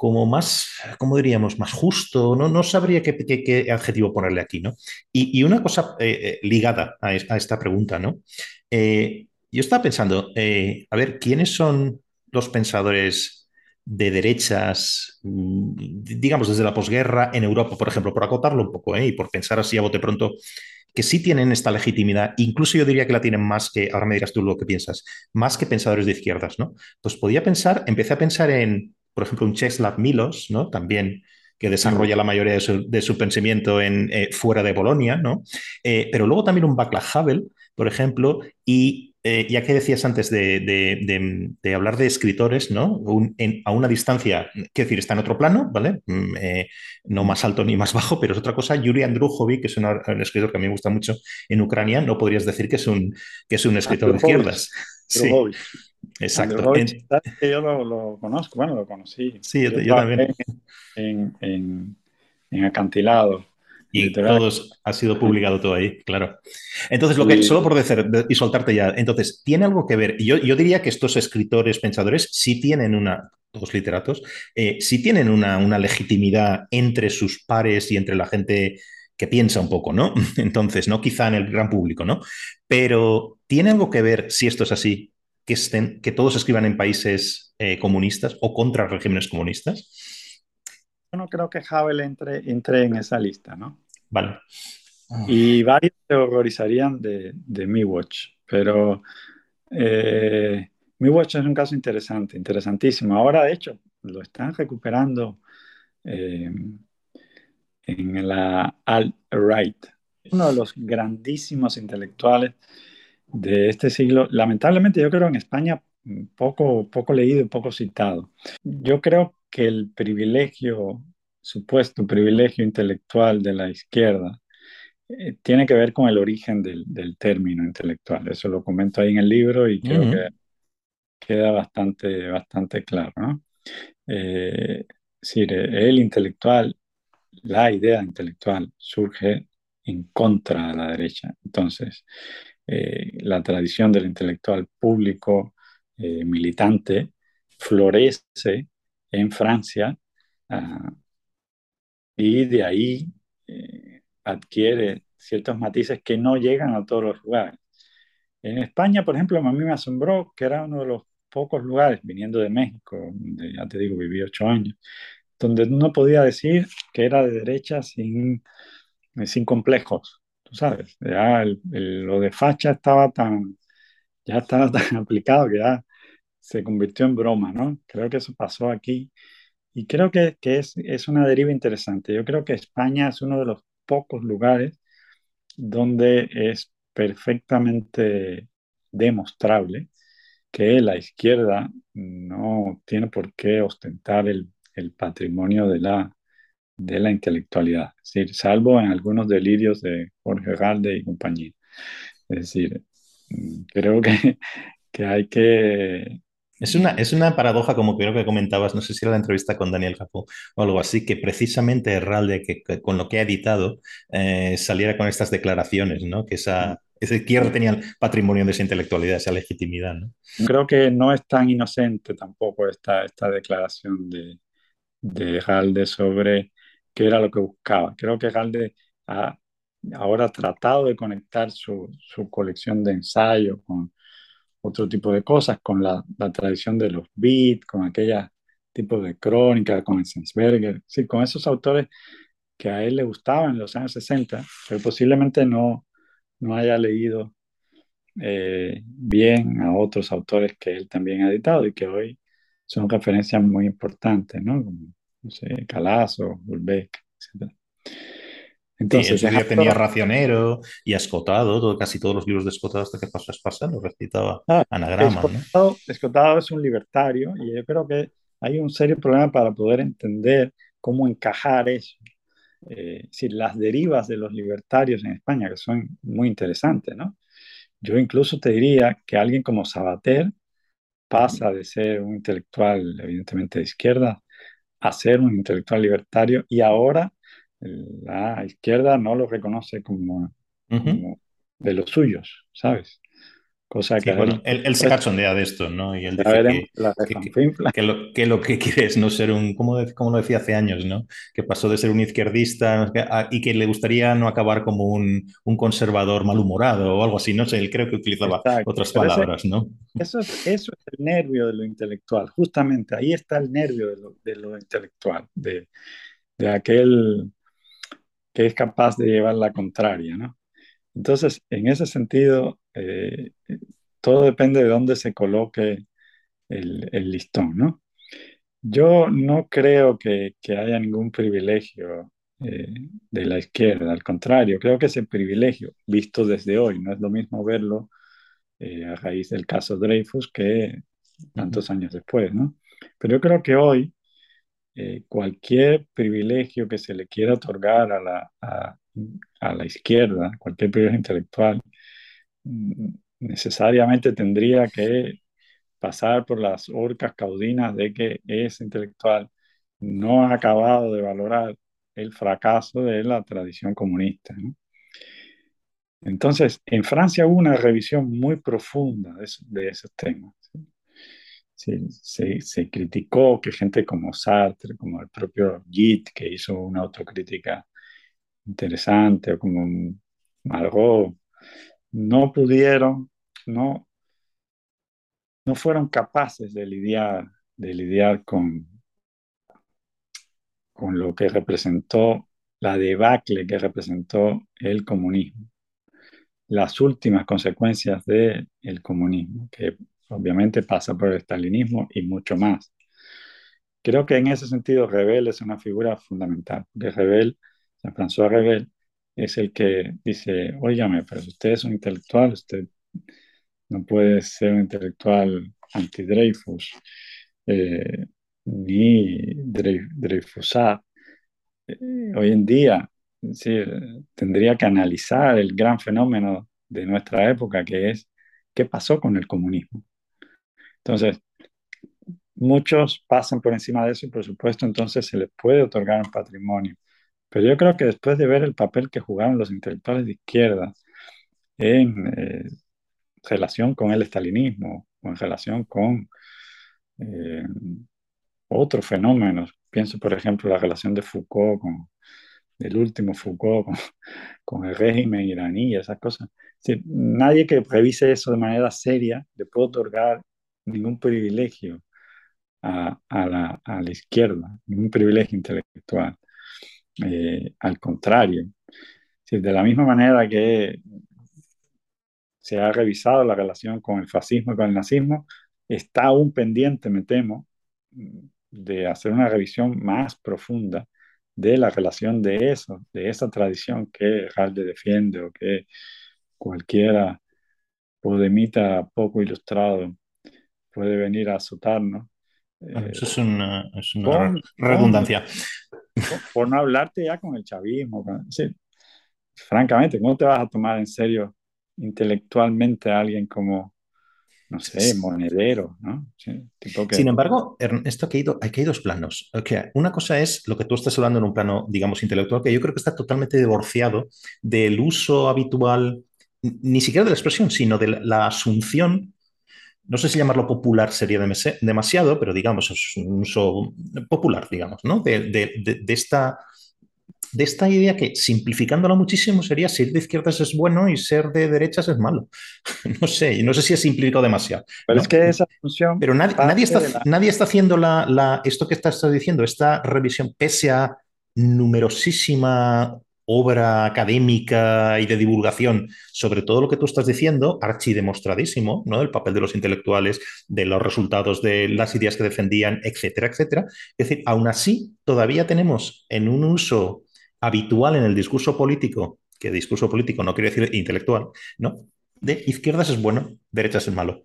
como más, ¿cómo diríamos? Más justo, no, no sabría qué, adjetivo ponerle aquí, ¿no? Y, una cosa eh, eh, ligada a, esta pregunta, ¿no? Eh, yo estaba pensando, a ver, ¿quiénes son los pensadores de derechas, mm, digamos, desde la posguerra en Europa, por ejemplo, por acotarlo un poco, y por pensar así a bote pronto, que sí tienen esta legitimidad, incluso yo diría que la tienen más que, ahora me dirás tú lo que piensas, más que pensadores de izquierdas, ¿no? Pues podía pensar, empecé a pensar en, por ejemplo, un Czeslaw Milos, ¿no? También que desarrolla la mayoría de su, pensamiento en, eh, fuera de Polonia, ¿no? Eh, pero luego también un Václav Havel, por ejemplo, y eh, ya que decías antes de, hablar de escritores, ¿no? a una distancia, quiero decir, está en otro plano, ¿vale? Mm, no más alto ni más bajo, pero es otra cosa. Yuri Andrujovic, que es un, escritor que a mí me gusta mucho en Ucrania, no podrías decir que es un, que es un escritor de izquierdas. Sí. Exacto. yo lo, conozco, bueno, lo conocí. Sí, yo, también. En, en, en Acantilado. Y todos ha sido publicado todo ahí, claro. Entonces, lo que, solo por decir y soltarte ya, entonces, ¿tiene algo que ver? Yo, yo diría que estos escritores, pensadores, sí tienen una, todos literatos, eh, sí tienen una, una legitimidad entre sus pares y entre la gente que piensa un poco, ¿no? Entonces, no quizá en el gran público, ¿no? Pero ¿tiene algo que ver, si esto es así, que, estén, que todos escriban en países eh, comunistas o contra regímenes comunistas? yo no creo que Havel entre, entre en esa lista, ¿no? Vale. Y varios se horrorizarían de, de Mi Watch, pero eh, Mi Watch es un caso interesante, interesantísimo. Ahora, de hecho, lo están recuperando eh, en la alt-right. Uno de los grandísimos intelectuales de este siglo, lamentablemente yo creo en España poco, poco leído y poco citado. Yo creo que el privilegio, supuesto privilegio intelectual de la izquierda, eh, tiene que ver con el origen del, término intelectual. Eso lo comento ahí en el libro y creo que queda bastante, bastante claro. ¿no? Eh, el intelectual, la idea intelectual surge en contra de la derecha. Entonces, eh, la tradición del intelectual público militante florece en Francia ah, y de ahí eh, adquiere ciertos matices que no llegan a todos los lugares. En España, por ejemplo, a mí me asombró que era uno de los pocos lugares, viniendo de México, donde ya te digo, viví ocho años, donde no podía decir que era de derecha sin, sin complejos, sabes, ya lo de facha estaba tan, ya estaba tan aplicado que ya se convirtió en broma, ¿no? Creo que eso pasó aquí y creo que, que es, es, una deriva interesante. Yo creo que España es uno de los pocos lugares donde es perfectamente demostrable que la izquierda no tiene por qué ostentar el, el patrimonio de la, de la intelectualidad, es decir, salvo en algunos delirios de Jorge Galde y compañía. Es decir, mm, creo que, que hay que es una, es una paradoja, como creo que comentabas, no sé si era la entrevista con Daniel Japó o algo así, que precisamente Herralde, que, con lo que ha editado, eh, saliera con estas declaraciones, ¿no? Que esa, esa izquierda tenía el patrimonio de esa intelectualidad, esa legitimidad, ¿no? Creo que no es tan inocente tampoco esta, esta declaración de, de Herralde sobre qué era lo que buscaba. Creo que Herralde ha ahora tratado de conectar su, su colección de ensayos con otro tipo de cosas, con la, la tradición de los beats, con aquella tipo de crónica, con Enzensberger, sí, con esos autores que a él le gustaban en los años 60, pero posiblemente no, no haya leído eh, bien a otros autores que él también ha editado y que hoy son referencias muy importantes, ¿no? No sé, Calazo, Ulbeck, etc. Entonces, ya tenía Racionero y Escotado, casi todos los libros de Escotado hasta que pasó a Espasa lo recitaba ah, anagrama. Escotado, Escotado es un libertario y yo creo que hay un serio problema para poder entender cómo encajar eso eh, las derivas de los libertarios en España, que son muy interesantes, ¿no? Yo incluso te diría que alguien como Sabater pasa de ser un intelectual evidentemente de izquierda a ser un intelectual libertario y ahora la izquierda no lo reconoce como, como de los suyos, ¿sabes? Cosa que él, se cachondea de esto, ¿no? Y él dice que, lo, que, lo, que quiere es no ser un, como, como lo decía hace años, ¿no? Que pasó de ser un izquierdista y que le gustaría no acabar como un, un conservador malhumorado o algo así, no sé, él creo que utilizaba otras palabras, ¿no? Eso es, eso es el nervio de lo intelectual, justamente ahí está el nervio de lo, de lo intelectual, de, de aquel que es capaz de llevar la contraria, ¿no? Entonces, en ese sentido, eh, todo depende de dónde se coloque el, listón, ¿no? Yo no creo que, haya ningún privilegio eh, de la izquierda, al contrario, creo que ese privilegio, visto desde hoy, no es lo mismo verlo eh, a raíz del caso Dreyfus que tantos años después, ¿no? Pero yo creo que hoy cualquier privilegio que se le quiera otorgar a la, a la izquierda, cualquier privilegio intelectual, necesariamente tendría que pasar por las orcas caudinas de que ese intelectual no ha acabado de valorar el fracaso de la tradición comunista. Entonces, en Francia hubo una revisión muy profunda de, esos temas. se, se, criticó que gente como Sartre, como el propio Git, que hizo una autocrítica interesante o como algo, no pudieron, no, no fueron capaces de lidiar, de lidiar con, con lo que representó la debacle que representó el comunismo, las últimas consecuencias del comunismo, que obviamente pasa por el estalinismo y mucho más. Creo que en ese sentido Rebel es una figura fundamental, porque Rebel San François Rebel es el que dice, óigame, pero si usted es un intelectual, usted no puede ser un intelectual anti-Dreyfus, eh, ni Dreyfusat. Eh, hoy en día, tendría que analizar el gran fenómeno de nuestra época, que es qué pasó con el comunismo. Entonces, muchos pasan por encima de eso y por supuesto entonces se les puede otorgar un patrimonio pero yo creo que después de ver el papel que jugaron los intelectuales de izquierda en eh, relación con el estalinismo o en relación con eh, otros fenómenos, pienso por ejemplo la relación de Foucault con el último Foucault con, el régimen iraní y esas cosas. nadie que revise eso de manera seria le puede otorgar ningún privilegio a, la, a la izquierda, ningún privilegio intelectual. Eh, al contrario, de la misma manera que se ha revisado la relación con el fascismo y con el nazismo, está aún pendiente, me temo, de hacer una revisión más profunda de la relación de eso, de esa tradición que Halde defiende o que cualquiera podemita poco ilustrado puede venir a azotarnos. Eso es una, es una redundancia por no hablarte ya con el chavismo. francamente, ¿cómo te vas a tomar en serio intelectualmente a alguien como, no sé, monedero, ¿no? Sin embargo, esto aquí hay, hay dos planos. Una cosa es lo que tú estás hablando en un plano, digamos, intelectual, que yo creo que está totalmente divorciado del uso habitual, ni siquiera de la expresión, sino de la asunción no sé si llamarlo popular sería demasiado, pero digamos, es un uso popular, digamos, ¿no? De, esta, de esta idea que, simplificándola muchísimo, sería ser de izquierdas es bueno y ser de derechas es malo. no sé, no sé si es simplificado demasiado. Pero es que esa función. Pero nadie, nadie, está, nadie está haciendo la, esto que estás diciendo, esta revisión, pese a numerosísima obra académica y de divulgación sobre todo lo que tú estás diciendo, archidemostradísimo, ¿no? Del papel de los intelectuales, de los resultados de las ideas que defendían, etcétera, etcétera. Es decir, aún así, todavía tenemos en un uso habitual en el discurso político, que discurso político no quiere decir intelectual, ¿no? De izquierdas es bueno, derechas es malo.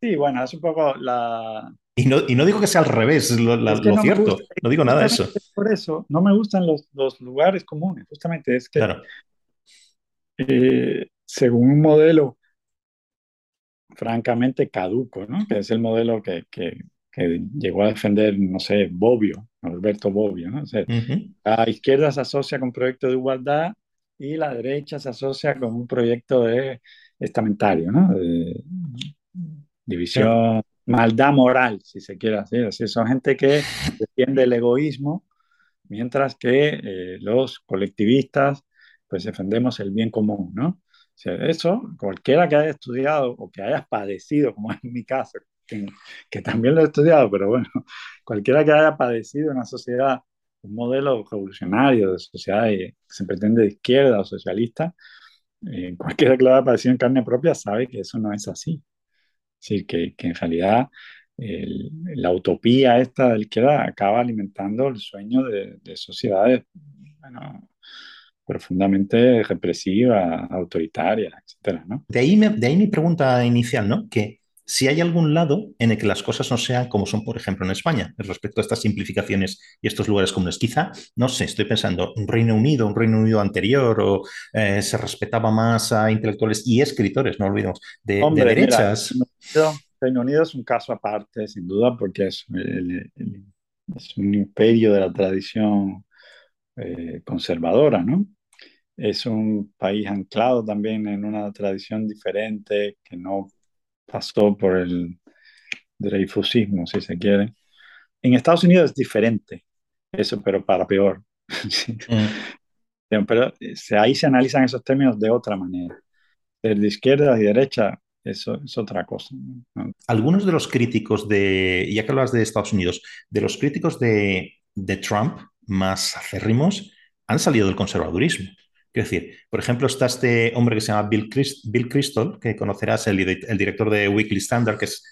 Sí, bueno, es un poco la... Y no, y no digo que sea al revés, lo, cierto, no digo nada de eso. Por eso, no me gustan los, los lugares comunes, justamente es que claro. Eh, según un modelo francamente caduco, ¿no? que es el modelo que, que, que llegó a defender, no sé, Bobbio, Alberto Bobbio. ¿no? La izquierda se asocia con proyectos de igualdad y la derecha se asocia con un proyecto de estamentario, ¿no? de división, maldad moral, si se quiere decir. Así, son gente que defiende el egoísmo, mientras que eh, los colectivistas pues defendemos el bien común, ¿no? O eso, cualquiera que haya estudiado o que haya padecido, como en mi caso, que, también lo he estudiado, pero bueno, cualquiera que haya padecido una sociedad, un modelo revolucionario de sociedad que se pretende de izquierda o socialista, eh, cualquiera que lo haya padecido en carne propia sabe que eso no es así. Decir, que, que en realidad la utopía esta de la izquierda acaba alimentando el sueño de, de sociedades profundamente represiva, autoritaria, etcétera, ¿no? De ahí, de ahí mi pregunta inicial, ¿no? Que si hay algún lado en el que las cosas no sean como son, por ejemplo, en España, respecto a estas simplificaciones y estos lugares comunes. Quizá, no sé, estoy pensando, un Reino Unido, un Reino Unido anterior, o eh, se respetaba más a intelectuales y escritores, no olvidemos, de, derechas. Reino Unido es un caso aparte, sin duda, porque es, es un imperio de la tradición eh, conservadora, ¿no? Es un país anclado también en una tradición diferente que no pasó por el Dreyfusismo, si se quiere. En Estados Unidos es diferente, eso, pero para peor. Mm. Pero ahí se analizan esos términos de otra manera. de izquierda y derecha, eso es otra cosa. Algunos de los críticos de, ya que hablas de Estados Unidos, de los críticos de, de Trump más acérrimos han salido del conservadurismo. Quiero decir, por ejemplo, está este hombre que se llama Bill, Bill Crystal, que conocerás, el, el director de Weekly Standard, que es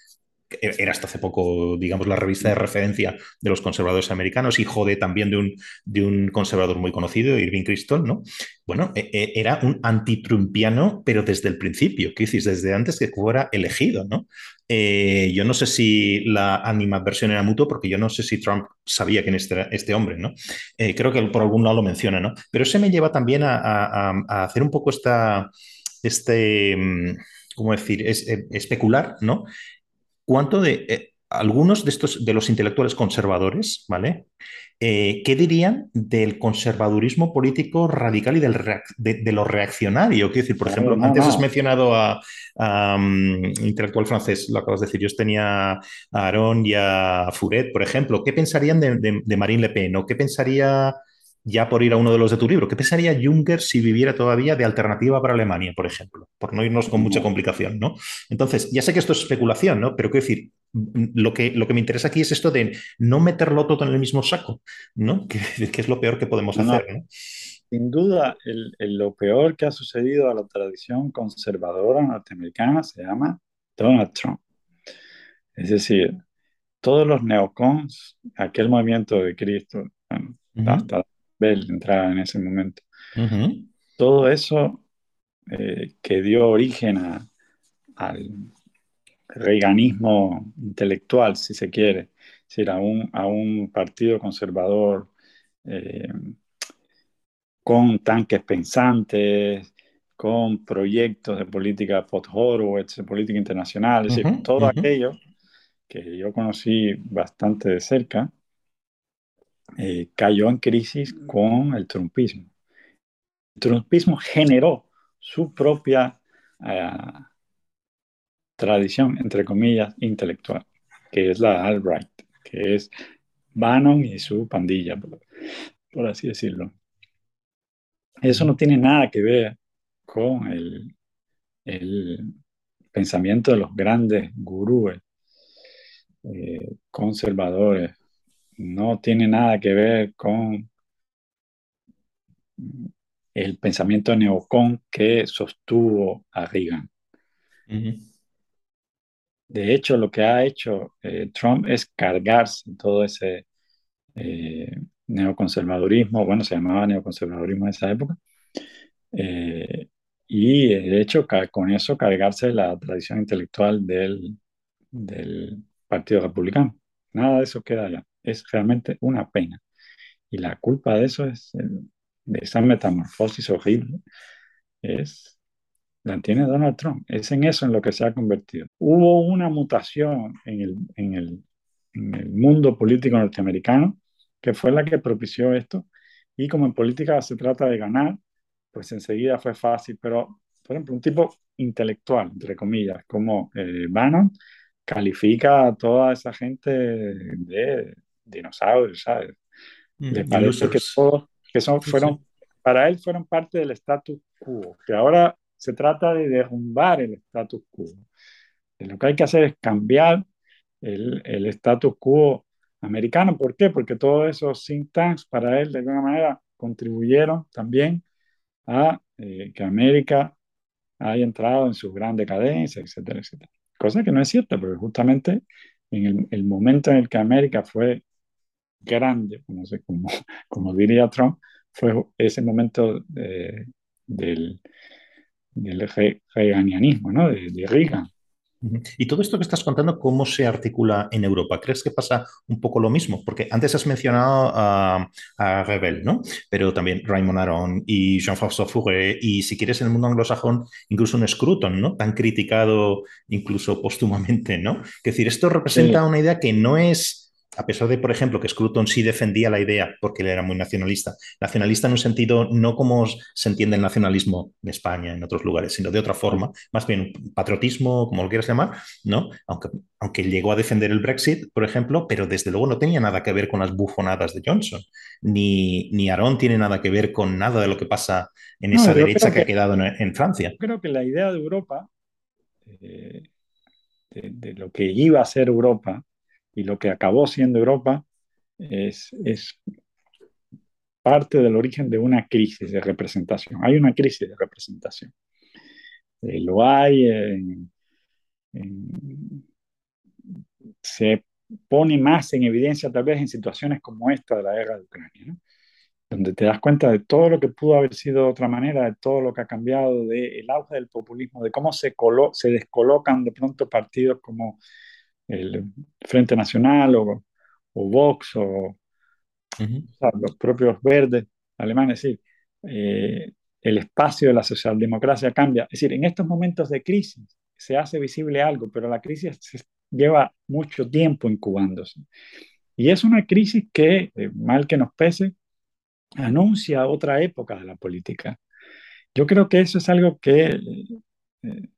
era hasta hace poco, digamos, la revista de referencia de los conservadores americanos y jode también de un, de un conservador muy conocido, Irving Kristol, ¿no? Bueno, e, e, era un antitrumpiano, pero desde el principio, que decís, desde antes que fuera elegido, ¿no? Eh, yo no sé si la animadversión era mutua, porque yo no sé si Trump sabía quién era este hombre, ¿no? Eh, creo que por algún lado lo menciona, ¿no? Pero ese me lleva también a, hacer un poco esta, este, mm, ¿cómo decir?, eh, especular, ¿no? cuánto de algunos de estos de los intelectuales conservadores, ¿vale? Eh, ¿Qué dirían del conservadurismo político radical y del de, lo reaccionario? Quiero decir, por ejemplo, antes has mencionado a, un mm, intelectual francés, lo acabas de decir, yo tenía a Aaron y a Furet, por ejemplo. ¿Qué pensarían de, de Marine Le Pen? ¿O qué pensaría ya por ir a uno de los de tu libro, ¿qué pensaría Juncker si viviera todavía de alternativa para Alemania, por ejemplo? Por no irnos con mucha complicación, ¿no? Entonces, ya sé que esto es especulación, ¿no? Pero quiero decir, lo que, lo que me interesa aquí es esto de no meterlo todo en el mismo saco, ¿no? Que, es lo peor que podemos hacer, ¿no? Sin duda, lo peor que ha sucedido a la tradición conservadora norteamericana se llama Donald Trump. Es decir, todos los neocons, aquel movimiento de Cristo, hasta Bell entraba en ese momento. Todo eso eh, que dio origen al reganismo intelectual, si se quiere, es decir, a un, a un partido conservador eh, con tanques pensantes, con proyectos de política post-Horowitz, de política internacional, es decir, todo aquello que yo conocí bastante de cerca, eh, cayó en crisis con el trumpismo. El trumpismo generó su propia eh, tradición, entre comillas, intelectual, que es la alt-right, que es Bannon y su pandilla, por, así decirlo. Eso no tiene nada que ver con el, el pensamiento de los grandes gurúes eh, conservadores no tiene nada que ver con el pensamiento neocon que sostuvo a Reagan. De hecho, lo que ha hecho eh, Trump es cargarse todo ese eh, neoconservadurismo, bueno, se llamaba neoconservadurismo en esa época, eh, y de hecho con eso cargarse la tradición intelectual del Partido Republicano. Nada de eso queda allá. Es realmente una pena. Y la culpa de eso es, de esa metamorfosis horrible, es, la tiene Donald Trump. Es en eso en lo que se ha convertido. Hubo una mutación en el, en el, en el mundo político norteamericano que fue la que propició esto. Y como en política se trata de ganar, pues enseguida fue fácil. Pero, por ejemplo, un tipo intelectual, entre comillas, como eh, Bannon, califica a toda esa gente de dinosaurios, ¿sabes? Mm, Le parece que todos, que son, fueron, para él fueron parte del status quo, que ahora se trata de derrumbar el status quo. Lo que hay que hacer es cambiar el, el status quo americano. ¿Por qué? Porque todos esos think tanks para él de alguna manera contribuyeron también a eh, que América haya entrado en su gran decadencia, etcétera, etcétera. Cosa que no es cierta, porque justamente en el, momento en el que América fue grande, como, como, como diría Trump, fue ese momento del, del reaganianismo, ¿no? de, de Reagan. Y todo esto que estás contando, ¿cómo se articula en Europa? ¿Crees que pasa un poco lo mismo? Porque antes has mencionado a, a Rebel, ¿no? Pero también Raymond Aron y Jean-François Fourré, y si quieres en el mundo anglosajón, incluso un Scruton, ¿no? Tan criticado incluso póstumamente, ¿no? Es decir, esto representa una idea que no es a pesar de, por ejemplo, que Scruton sí defendía la idea porque él era muy nacionalista, nacionalista en un sentido no como se entiende el nacionalismo en España, en otros lugares, sino de otra forma, más bien patriotismo, como lo quieras llamar, ¿no? Aunque, aunque llegó a defender el Brexit, por ejemplo, pero desde luego no tenía nada que ver con las bufonadas de Johnson, ni, ni Aaron tiene nada que ver con nada de lo que pasa en esa derecha que, ha quedado en, Francia. Creo que la idea de Europa, eh, de lo que iba a ser Europa, y lo que acabó siendo Europa es, es parte del origen de una crisis de representación. Hay una crisis de representación. Eh, lo hay, se pone más en evidencia tal vez en situaciones como esta de la guerra de Ucrania, donde te das cuenta de todo lo que pudo haber sido de otra manera, de todo lo que ha cambiado, del auge del populismo, de cómo se, se descolocan de pronto partidos como el Frente Nacional o, o Vox o, los propios verdes alemanes. Es decir, eh, el espacio de la socialdemocracia cambia. Es decir, en estos momentos de crisis se hace visible algo, pero la crisis lleva mucho tiempo incubándose. Y es una crisis que, eh, mal que nos pese, anuncia otra época de la política. Yo creo que eso es algo que eh,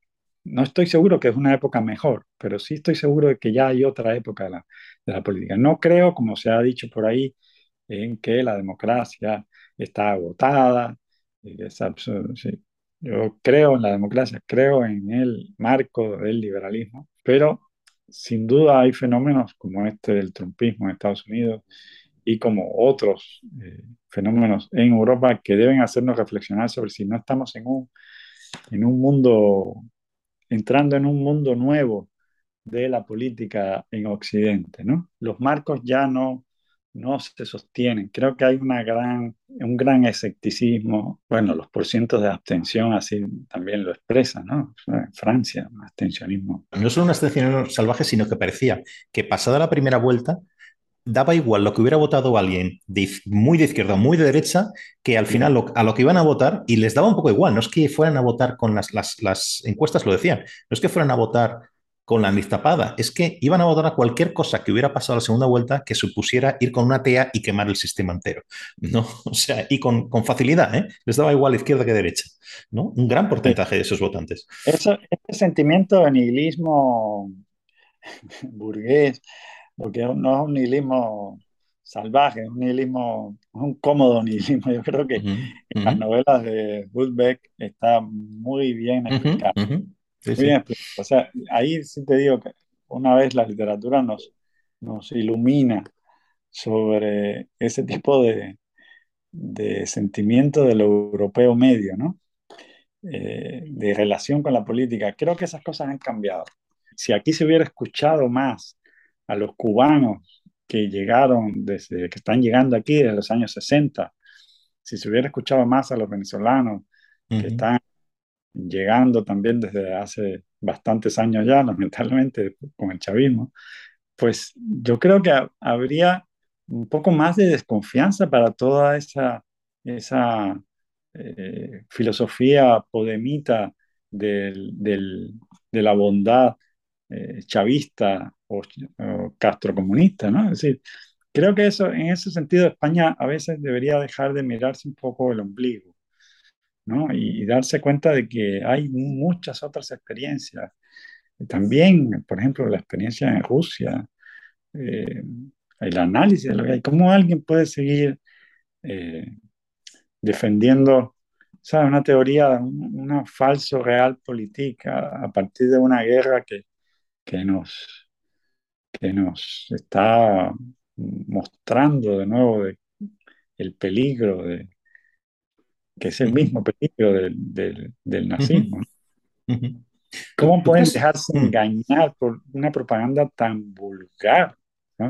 no estoy seguro que es una época mejor, pero sí estoy seguro de que ya hay otra época de la, política. No creo, como se ha dicho por ahí, en que la democracia está agotada. Sí. Yo creo en la democracia, creo en el marco del liberalismo, pero sin duda hay fenómenos como este del trumpismo en Estados Unidos y como otros eh, fenómenos en Europa que deben hacernos reflexionar sobre si no estamos en un, en un mundo entrando en un mundo nuevo de la política en Occidente, ¿no? Los marcos ya no, no se sostienen. Creo que hay una gran, un gran escepticismo. Bueno, los porcientos de abstención así también lo expresan, ¿no? En Francia, abstencionismo. No solo un abstencionismo salvaje, sino que parecía que pasada la primera vuelta, daba igual lo que hubiera votado alguien muy de izquierda o muy de derecha, que al final a lo que iban a votar, y les daba un poco igual, no es que fueran a votar con las, las, encuestas, lo decían, no es que fueran a votar con la tapada, es que iban a votar a cualquier cosa que hubiera pasado la segunda vuelta que supusiera ir con una TEA y quemar el sistema entero, ¿no? O sea, y con, con facilidad, ¿eh? Les daba igual izquierda que derecha, ¿no? Un gran porcentaje de esos votantes. Eso, ese sentimiento de nihilismo burgués porque no es un nihilismo salvaje, es un nihilismo, es un cómodo nihilismo. Yo creo que en las novelas de Woodbeck está muy bien explicado. muy bien explicado. O sea, ahí sí te digo que una vez la literatura nos, nos ilumina sobre ese tipo de, de sentimiento de lo europeo medio, ¿no? Eh, de relación con la política. Creo que esas cosas han cambiado. Si aquí se hubiera escuchado más a los cubanos que llegaron desde que están llegando aquí desde los años 60, si se hubiera escuchado más a los venezolanos que están llegando también desde hace bastantes años ya, lamentablemente, con el chavismo, pues yo creo que habría un poco más de desconfianza para toda esa, esa eh, filosofía podemita del, de la bondad eh, chavista o, castrocomunista, ¿no? Es decir, creo que eso, en ese sentido España a veces debería dejar de mirarse un poco el ombligo, ¿no? Y, darse cuenta de que hay muchas otras experiencias. También, por ejemplo, la experiencia en Rusia, eh, el análisis de lo que hay, cómo alguien puede seguir eh, defendiendo ¿sabes? una teoría, una falso real política a partir de una guerra que, que, nos, que nos está mostrando de nuevo el peligro, de, que es el mismo peligro del, del, nazismo. ¿Cómo pueden dejarse mm. engañar por una propaganda tan vulgar?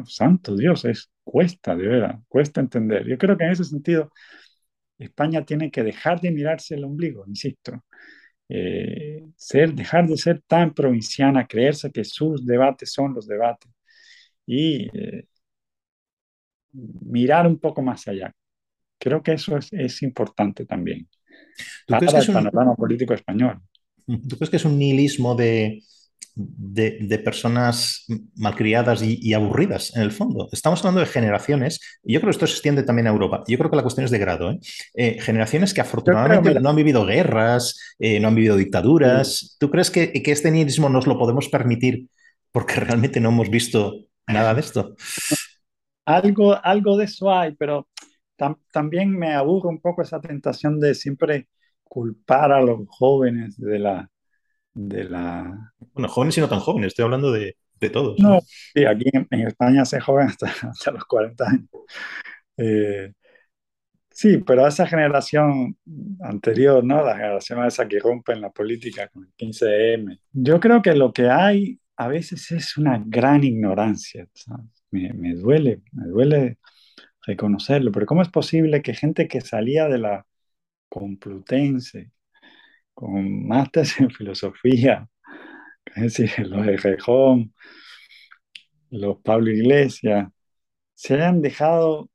Santo Dios, es, cuesta, de verdad, cuesta entender. Yo creo que en ese sentido España tiene que dejar de mirarse el ombligo, insisto. Eh, ser, dejar de ser tan provinciana, creerse que sus debates son los debates y eh, mirar un poco más allá. Creo que eso es, es importante también para el panorama político español. ¿Tú crees que es un nihilismo de, de, personas malcriadas y, aburridas, en el fondo. Estamos hablando de generaciones, y yo creo que esto se extiende también a Europa. Yo creo que la cuestión es de grado. ¿eh? Eh, generaciones que afortunadamente no han vivido guerras, eh, no han vivido dictaduras. ¿Tú crees que, este nihilismo nos lo podemos permitir porque realmente no hemos visto nada de esto? Algo, algo de eso hay, pero también me aburre un poco esa tentación de siempre culpar a los jóvenes de la, de la... Bueno, jóvenes y no tan jóvenes, estoy hablando de, de todos. No, sí, aquí en, España se joven hasta, hasta, los 40 años. Eh, sí, pero esa generación anterior, ¿no? La generación esa que rompe en la política con el 15M. Yo creo que lo que hay a veces es una gran ignorancia. Me, me, duele, me duele reconocerlo, pero ¿cómo es posible que gente que salía de la Complutense, con másteres en filosofía, es decir, los de Rejón, los Pablo Iglesias, se hayan dejado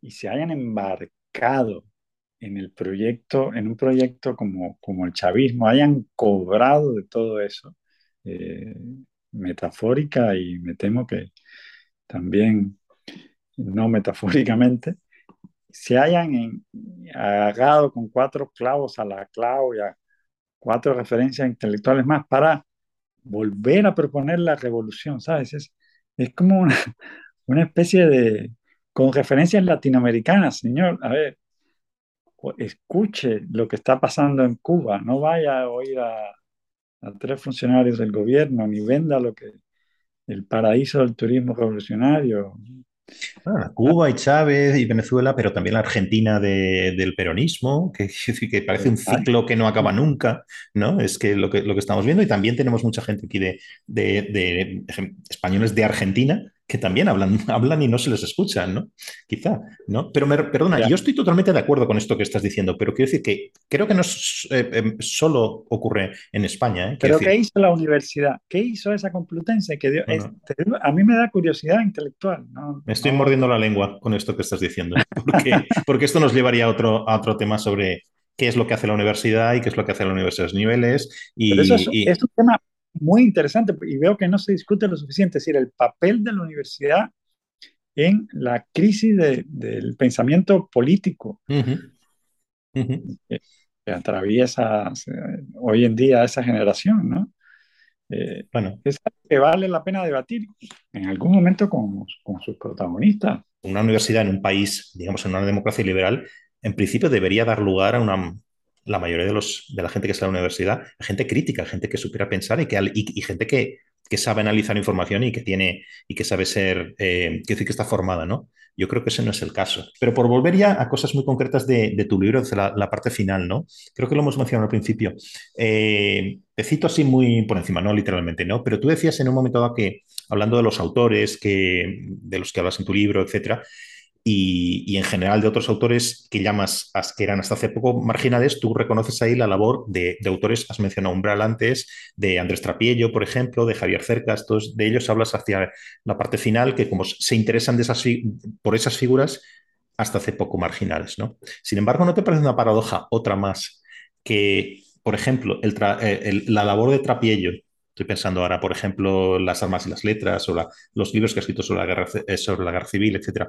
y se hayan embarcado en el proyecto, en un proyecto como, como el chavismo, hayan cobrado de todo eso, eh, metafórica y me temo que también no metafóricamente, se hayan agarrado con cuatro clavos a la clavo y a cuatro referencias intelectuales más para volver a proponer la revolución, ¿sabes? Es, es como una, una especie de, con referencias latinoamericanas, señor, a ver, escuche lo que está pasando en Cuba, no vaya a oír a, a tres funcionarios del gobierno, ni venda lo que el paraíso del turismo revolucionario, Cuba y Chávez y Venezuela, pero también la Argentina del peronismo, que, que, parece un ciclo que no acaba nunca, ¿no? Es que lo que, lo que estamos viendo, y también tenemos mucha gente aquí de, de españoles de Argentina que también hablan, hablan y no se les escucha, ¿no? Quizá, ¿no? Pero me, perdona, yo estoy totalmente de acuerdo con esto que estás diciendo, pero quiero decir que creo que no eh, em, solo ocurre en España. ¿eh? Pero ¿qué hizo la universidad? ¿Qué hizo esa Complutense? Que dio, a mí me da curiosidad intelectual. me estoy mordiendo la lengua con esto que estás diciendo, porque, porque esto nos llevaría a otro, a otro tema sobre qué es lo que hace la universidad y qué es lo que hace la universidad de niveles. Y, eso es, es, un tema muy interesante y veo que no se discute lo suficiente, es decir, el papel de la universidad en la crisis del pensamiento político Que, atraviesa hoy en día esa generación, ¿no? Eh, bueno. Es que vale la pena debatir en algún momento con, con sus protagonistas. Una universidad en un país, digamos, en una democracia liberal, en principio debería dar lugar a una la mayoría de, los, de la gente que está en la universidad, gente crítica, gente que supiera pensar y, que, y, gente que, que, sabe analizar información y que tiene y que sabe ser, eh, decir que está formada, ¿no? Yo creo que ese no es el caso. Pero por volver ya a cosas muy concretas de, de tu libro, la, parte final, ¿no? Creo que lo hemos mencionado al principio. Eh, te cito así muy por encima, no literalmente, ¿no? Pero tú decías en un momento dado que, hablando de los autores que, de los que hablas en tu libro, etcétera, y, en general de otros autores que llamas, que eran hasta hace poco marginales, tú reconoces ahí la labor de, autores, has mencionado Umbral antes, de Andrés Trapiello, por ejemplo, de Javier Cercas, todos de ellos hablas hacia la parte final, que como se interesan de esas, por esas figuras hasta hace poco marginales. ¿no? Sin embargo, ¿no te parece una paradoja otra más que, por ejemplo, eh, la labor de Trapiello Estoy pensando ahora, por ejemplo, las armas y las letras o los libros que ha escrito sobre la guerra, eh, sobre la guerra civil, etc.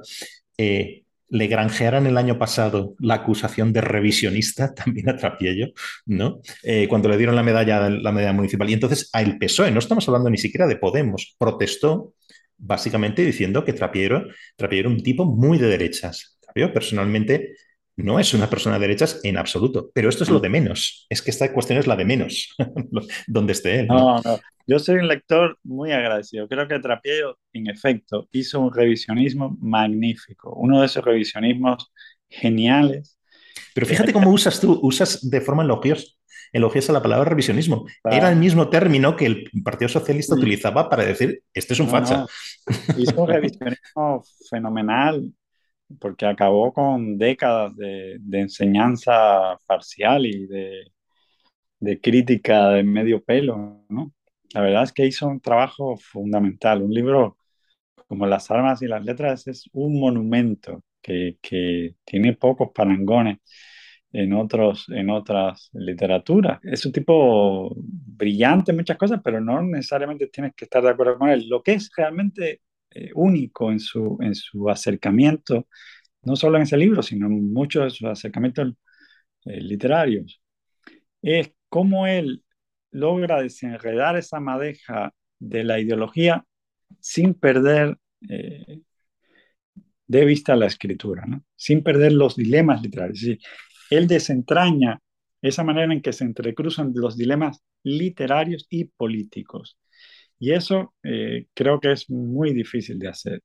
Eh, le granjearan el año pasado la acusación de revisionista también a Trapiello, ¿no? Eh, cuando le dieron la medalla, la medalla municipal. Y entonces a el PSOE, no estamos hablando ni siquiera de Podemos, protestó básicamente diciendo que Trapiello, Trapiello era un tipo muy de derechas. Personalmente no es una persona de derechas en absoluto, pero esto es lo de menos. Es que esta cuestión es la de menos, donde esté él. ¿no? no, Yo soy un lector muy agradecido. Creo que Trapiello, en efecto, hizo un revisionismo magnífico, uno de esos revisionismos geniales. Pero fíjate cómo usas tú, usas de forma elogiosa, elogiosa la palabra revisionismo. Era el mismo término que el Partido Socialista utilizaba para decir, este es un facha. Hizo un revisionismo fenomenal porque acabó con décadas de, enseñanza parcial y de, crítica de medio pelo, ¿no? La verdad es que hizo un trabajo fundamental. Un libro como Las armas y las letras es un monumento que, tiene pocos parangones en, otros, en otras literaturas. Es un tipo brillante en muchas cosas, pero no necesariamente tienes que estar de acuerdo con él. Lo que es realmente eh, único en su, en su acercamiento, no solo en ese libro, sino en muchos de sus acercamientos eh, literarios, es cómo él logra desenredar esa madeja de la ideología sin perder eh, de vista la escritura, sin perder los dilemas literarios. él desentraña esa manera en que se entrecruzan los dilemas literarios y políticos. Y eso eh, creo que es muy difícil de hacer.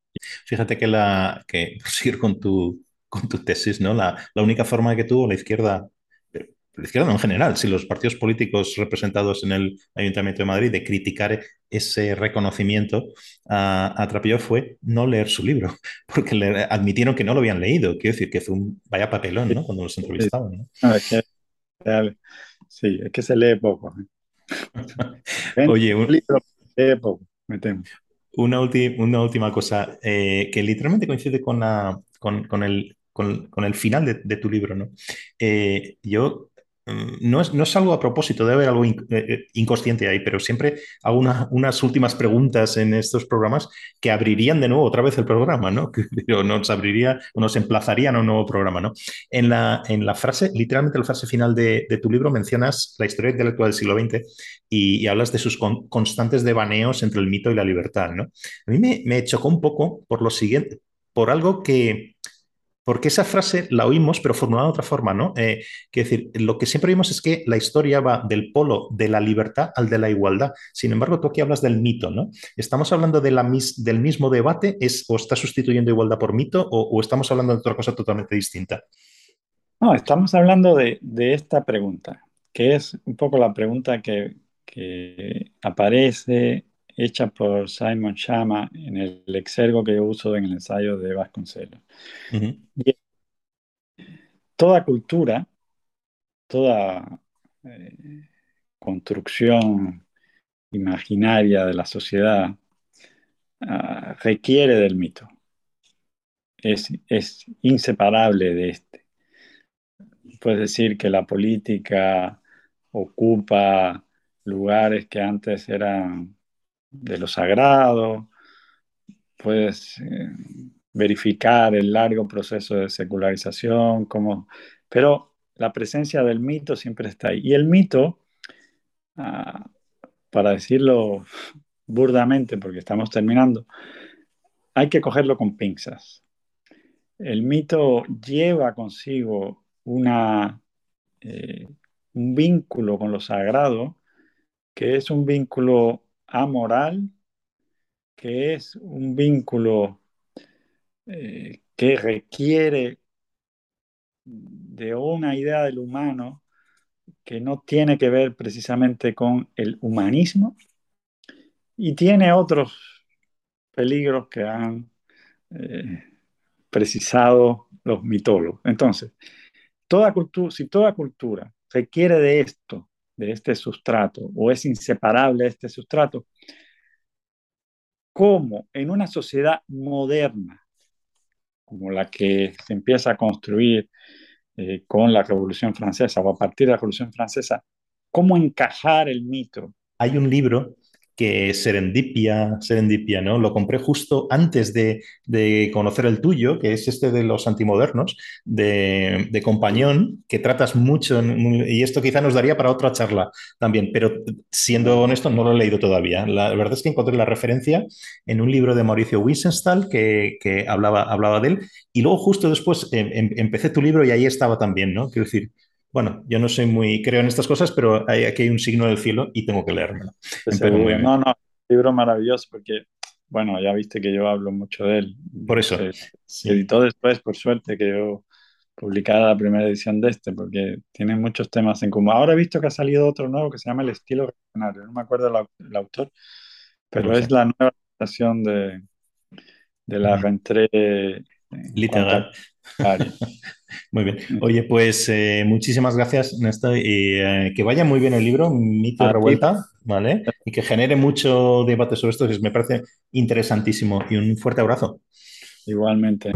Fíjate que, la, que seguir con tu, con tu tesis, ¿no? La, la única forma que tuvo la izquierda, la izquierda no en general, si los partidos políticos representados en el Ayuntamiento de Madrid de criticar ese reconocimiento a, a Trapillo fue no leer su libro, porque le admitieron que no lo habían leído. Quiero decir que fue un vaya papelón, ¿no? Cuando los entrevistaban, ¿no? sí, es que se lee poco. ¿eh? Oye, un libro una, una última cosa eh, que literalmente coincide con, la, con, el, con, el final de, tu libro. ¿no? Eh, yo no es, no es, algo a propósito, debe haber algo eh, eh, inconsciente ahí, pero siempre hago unas últimas preguntas en estos programas que abrirían de nuevo otra vez el programa, ¿no? Que nos abriría o nos emplazarían a un nuevo programa, ¿no? En la, en la frase, literalmente la frase final de, tu libro, mencionas la historia intelectual del siglo XX y, hablas de sus constantes devaneos entre el mito y la libertad, ¿no? A mí me, me chocó un poco por lo siguiente, por algo que porque esa frase la oímos, pero formulada de otra forma, ¿no? Eh, decir, lo que siempre vimos es que la historia va del polo de la libertad al de la igualdad. Sin embargo, tú aquí hablas del mito, ¿no? ¿Estamos hablando de la del mismo debate? ¿Es, ¿O está sustituyendo igualdad por mito? O, estamos hablando de otra cosa totalmente distinta? No, estamos hablando de, esta pregunta, que es un poco la pregunta que, aparece hecha por Simon Chama en el exergo que yo uso en el ensayo de Vasconcelos toda cultura, toda eh, construcción imaginaria de la sociedad ah, requiere del mito. Es, es, inseparable de este. Puedes decir que la política ocupa lugares que antes eran de lo sagrado, puedes eh, verificar el largo proceso de secularización, pero la presencia del mito siempre está ahí. Y el mito, ah, para decirlo burdamente, porque estamos terminando, hay que cogerlo con pinzas. El mito lleva consigo una, eh, un vínculo con lo sagrado, que es un vínculo amoral, que es un vínculo eh, que requiere de una idea del humano que no tiene que ver precisamente con el humanismo y tiene otros peligros que han eh, precisado los mitólogos. Entonces, toda cultura, si toda cultura requiere de esto, de este sustrato, o es inseparable de este sustrato, ¿cómo en una sociedad moderna, como la que se empieza a construir eh, con la Revolución Francesa o a partir de la Revolución Francesa, cómo encajar el mito? Hay un libro que Serendipia, Serendipia, ¿no? Lo compré justo antes de, conocer el tuyo, que es este de los antimodernos, de, de Compañón, que tratas mucho, y esto quizá nos daría para otra charla también, pero siendo honesto, no lo he leído todavía. La verdad es que encontré la referencia en un libro de Mauricio Wiesenthal que, que hablaba, hablaba de él, y luego justo después em, em, empecé tu libro y ahí estaba también, ¿no? Quiero decir, bueno, yo no soy muy, creo en estas cosas, pero hay, aquí hay un signo del cielo y tengo que leérmelo. No, no, libro maravilloso porque, bueno, ya viste que yo hablo mucho de él. Por eso. Se editó después, por suerte, que yo publicara la primera edición de este, porque tiene muchos temas en común. Ahora he visto que ha salido otro nuevo que se llama El estilo reaccionario. No me acuerdo el, autor, pero es la nueva adaptación de, de la rentrée literal. Muy bien. Oye, pues eh, muchísimas gracias, Néstor, y eh, que vaya muy bien el libro, Mito y Revuelta, ¿vale? Y que genere mucho debate sobre esto, que me parece interesantísimo. Y un fuerte abrazo. Igualmente.